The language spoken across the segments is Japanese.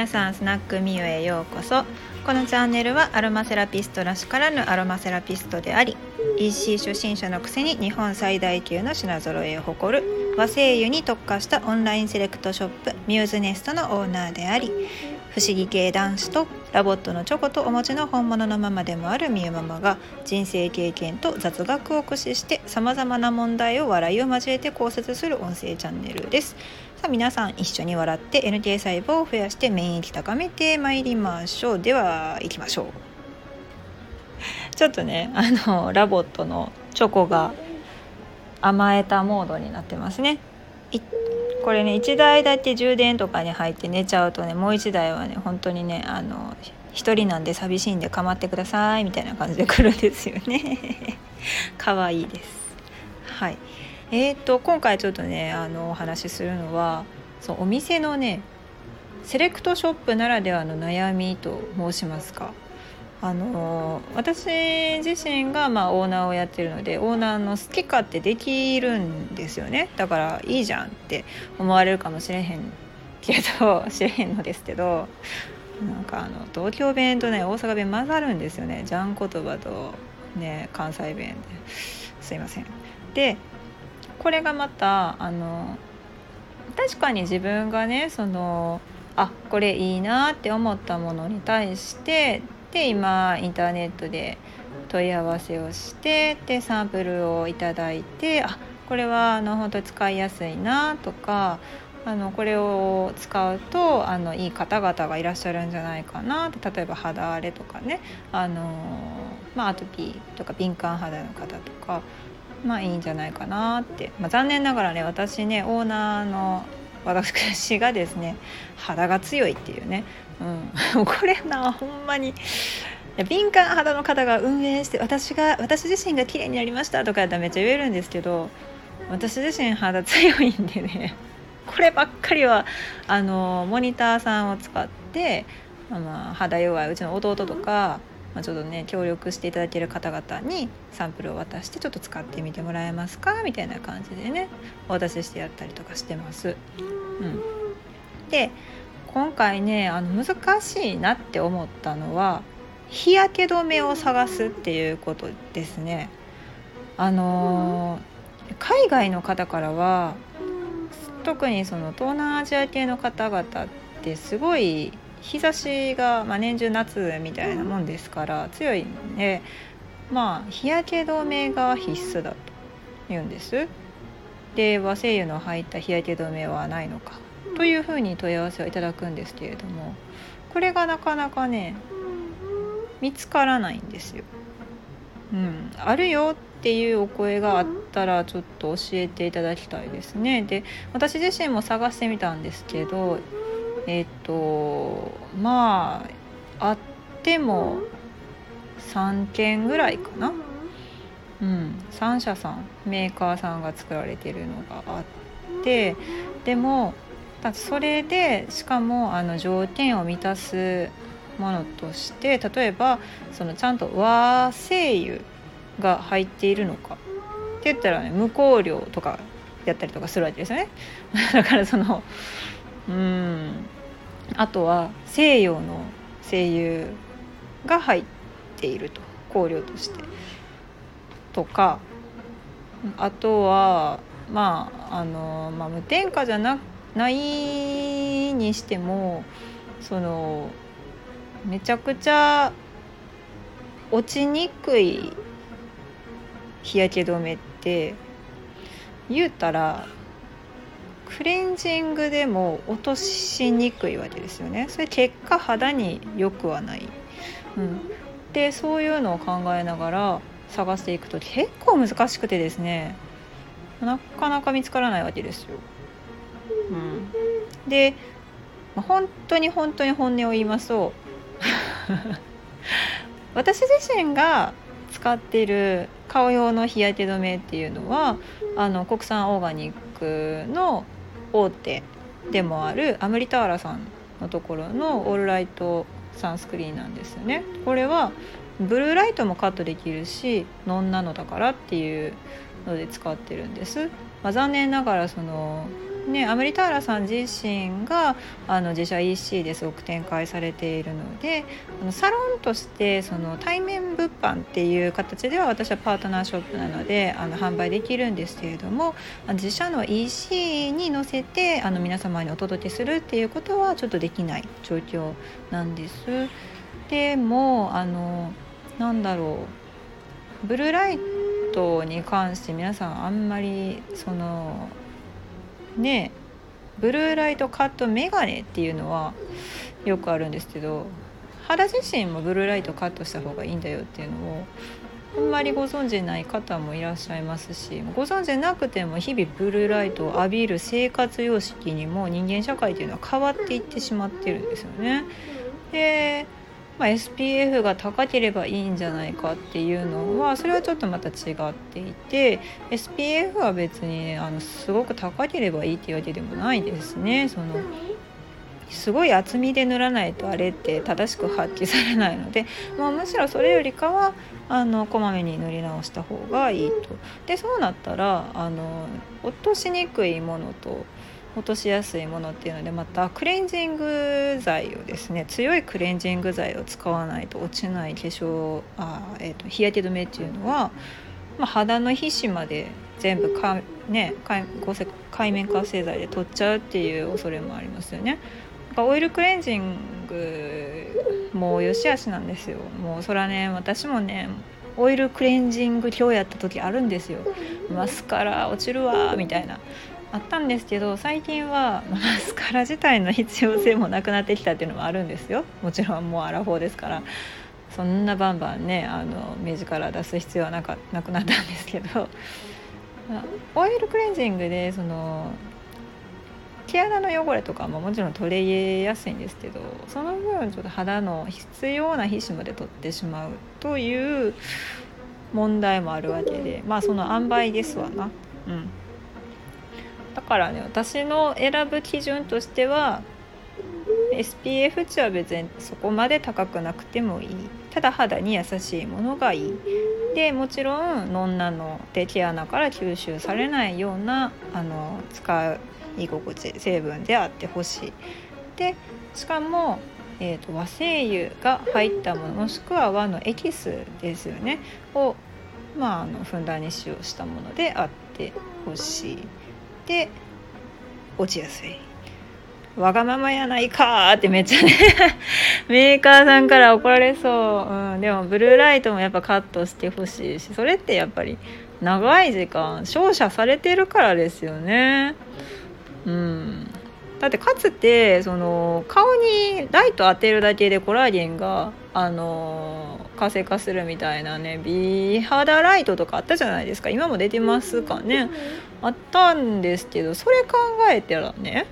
皆さんスナックミュへようこそこのチャンネルはアロマセラピストらしからぬアロマセラピストであり EC 初心者のくせに日本最大級の品揃えを誇る和精油に特化したオンラインセレクトショップミューズネストのオーナーであり不思議系男子と LOVOT のチョコとお餅の本物のママでもあるみゆママが人生経験と雑学を駆使してさまざまな問題を笑いを交えて考察する音声チャンネルです。さあ皆さん一緒に笑って NK 細胞を増やして免疫高めてまいりましょう。では行きましょう。ちょっとねあのラボットのチョコが甘えたモードになってますね。これね1台だけ充電とかに入って寝ちゃうとねもう1台はね本当にねあの1人なんで寂しいんで構ってくださいみたいな感じで来るんですよね。可愛いです。はい。えーと、今回ちょっとねあのお話しするのはそうお店のねセレクトショップならではの悩みと申しますか。あの私自身がまあオーナーをやってるのでオーナーの好き勝手できるんですよね。だからいいじゃんって思われるかもしれへんけど知れへんのですけどなんかあの東京弁とね大阪弁混ざるんですよね。じゃん言葉とね関西弁で。すいません。でこれがまたあの確かに自分がねそのあこれいいなって思ったものに対してで今インターネットで問い合わせをしてでサンプルをいただいてあこれはあの本当使いやすいなとかあのこれを使うとあのいい方々がいらっしゃるんじゃないかなって例えば肌荒れとかねあの、まあ、アトピーとか敏感肌の方とかまあいいんじゃないかなって、まあ、残念ながらね私ねオーナーの私がですね肌が強いっていうね、うん、これなほんまに。敏感肌の方が運営して私が私自身が綺麗になりましたとかやったらめっちゃ言えるんですけど私自身肌強いんでねこればっかりはあのモニターさんを使って、まあ、肌弱いうちの弟とかまあ、ちょっとね協力していただける方々にサンプルを渡してちょっと使ってみてもらえますかみたいな感じでねお渡ししてやったりとかしてます。うん、で今回ねあの難しいなって思ったのは日焼け止めを探すっていうことですね。あのー、海外の方からは特にその東南アジア系の方々ってすごい日差しが、まあ、年中夏みたいなもんですから強いんでまあ日焼け止めが必須だと言うんです。で和製油の入った日焼け止めはないのかというふうに問い合わせをいただくんですけれどもこれがなかなかね見つからないんですよ。うん、あるよっていうお声があったらちょっと教えていただきたいですね。で私自身も探してみたんですけどえっ、とまああっても3件ぐらいかな、うん、3社さんメーカーさんが作られてるのがあってでもそれでしかもあの条件を満たすものとして例えばそのちゃんと和製油が入っているのか。って言ったらね無香料とかやったりとかするわけですよね。だからそのうん。あとは西洋の声優が入っていると香料として。とかあとはまああの、まあ、無添加じゃなないにしてもそのめちゃくちゃ落ちにくい日焼け止めって言うたらクレンジングでも落としにくいわけですよね。それ結果肌に良くはない、うん、でそういうのを考えながら探していくと結構難しくてですね。なかなか見つからないわけですよ、うん、で、まあ、本当に本当に本音を言いますと 私自身が使っている顔用の日焼け止めっていうのはあの国産オーガニックの大手でもあるアムリターラさんのところのオールライトサンスクリーンなんですよね。これはブルーライトもカットできるしノンなのだからっていうので使ってるんです。まあ、残念ながらそのね、アムリターラさん自身があの自社 EC ですごく展開されているのであのサロンとしてその対面物販っていう形では私はパートナーショップなのであの販売できるんですけれども自社の EC に載せてあの皆様にお届けするっていうことはちょっとできない状況なんです。でもあのなんだろうブルーライトに関して皆さんあんまりそのねブルーライトカットメガネっていうのはよくあるんですけど肌自身もブルーライトカットした方がいいんだよっていうのをあんまりご存じない方もいらっしゃいますしご存知なくても日々ブルーライトを浴びる生活様式にも人間社会っていうのは変わっていってしまってるんですよね。でまあ、SPF が高ければいいんじゃないかっていうのはそれはちょっとまた違っていて SPF は別にあのすごく高ければいいっていうわけでもないですね。そのすごい厚みで塗らないとあれって正しく発揮されないので、まあ、むしろそれよりかはあのこまめに塗り直した方がいいと。でそうなったらあの落としにくいものと落としやすいものっていうのでまたクレンジング剤をですね強いクレンジング剤を使わないと落ちない化粧あ、えーと、日焼け止めっていうのは、まあ、肌の皮脂まで全部か、ね、海面活性剤で取っちゃうっていう恐れもありますよね。オイルクレンジングも良し悪しなんですよ。もうそれはね私もねオイルクレンジング今日やった時あるんですよ。マスカラ落ちるわみたいな。あったんですけど最近はマスカラ自体の必要性もなくなってきたっていうのもあるんですよ。もちろんもうアラフォーですから。そんなバンバンねあの目力出す必要はなかなくなったんですけど。オイルクレンジングでその毛穴の汚れとかももちろん取れやすいんですけどその分ちょっと肌の必要な皮脂まで取ってしまうという問題もあるわけでまあその塩梅ですわな。うん。だからね私の選ぶ基準としては SPF 値は別にそこまで高くなくてもいい。ただ肌に優しいものがいい。でもちろんノンナノで毛穴から吸収されないようなあの使い心地成分であってほしい。でしかも、えーと、和精油が入ったものもしくは和のエキスですよね。を、まあ、あのふんだんに使用したものであってほしい。で落ちやすい。わがままやないかってめっちゃね メーカーさんから怒られそう、うん、でもブルーライトもやっぱカットしてほしいしそれってやっぱり長い時間照射されてるからですよね。うん。だってかつてその顔にライト当てるだけでコラーゲンがあの活性化するみたいなね美肌ライトとかあったじゃないですか。今も出てますかね。あったんですけどそれ考えたらね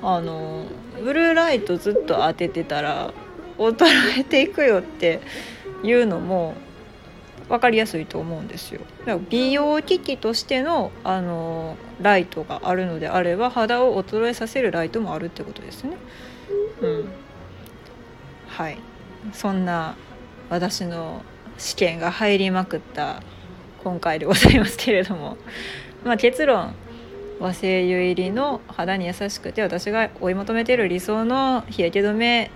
あのブルーライトずっと当ててたら衰えていくよっていうのも分かりやすいと思うんですよ。だから美容機器としてのあのライトがあるのであれば肌を衰えさせるライトもあるってことですね。うん。はい。そんな私の試験が入りまくった今回でございますけれども、まあ、結論和精油入りの肌に優しくて私が追い求めている理想の日焼け止め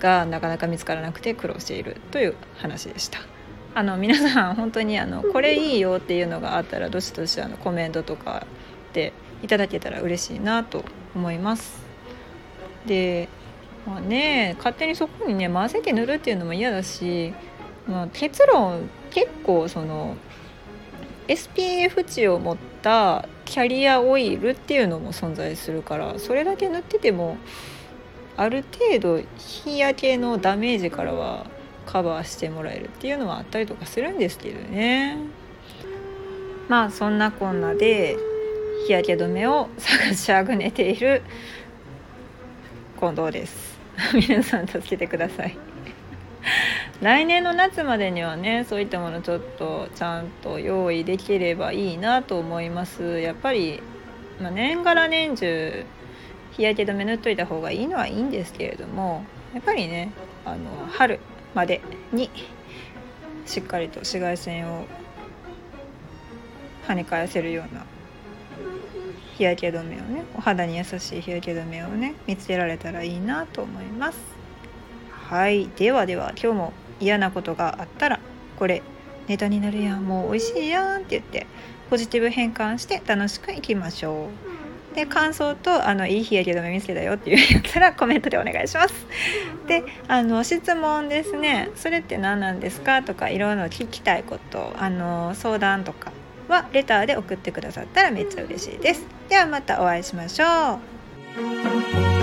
がなかなか見つからなくて苦労しているという話でした。あの皆さん本当にあの これいいよっていうのがあったらどしどしあのコメントとかでいただけたら嬉しいなと思います。でまあね勝手にそこにね混ぜて塗るっていうのも嫌だし、まあ、結論結構その SPF 値を持ったキャリアオイルっていうのも存在するからそれだけ塗っててもある程度日焼けのダメージからはカバーしてもらえるっていうのはあったりとかするんですけどね。まあそんなこんなで日焼け止めを探しあぐねている近藤です。皆さん助けてください。来年の夏までにはねそういったものちょっとちゃんと用意できればいいなと思います。やっぱり、まあ、年がら年中日焼け止め塗っといた方がいいのはいいんですけれどもやっぱりねあの春までにしっかりと紫外線を跳ね返せるような日焼け止めをねお肌に優しい日焼け止めをね見つけられたらいいなと思います。はい。ではでは今日も嫌なことがあったらこれネタになるやん。もう美味しいやんって言ってポジティブ変換して楽しくいきましょう。で感想とあのいい日焼け止め見つけたよっていうやったらコメントでお願いします。であの質問ですね。それって何なんですか？とかいろいろ聞きたいことあの相談とかはレターで送ってくださったらめっちゃ嬉しいです。ではまたお会いしましょう。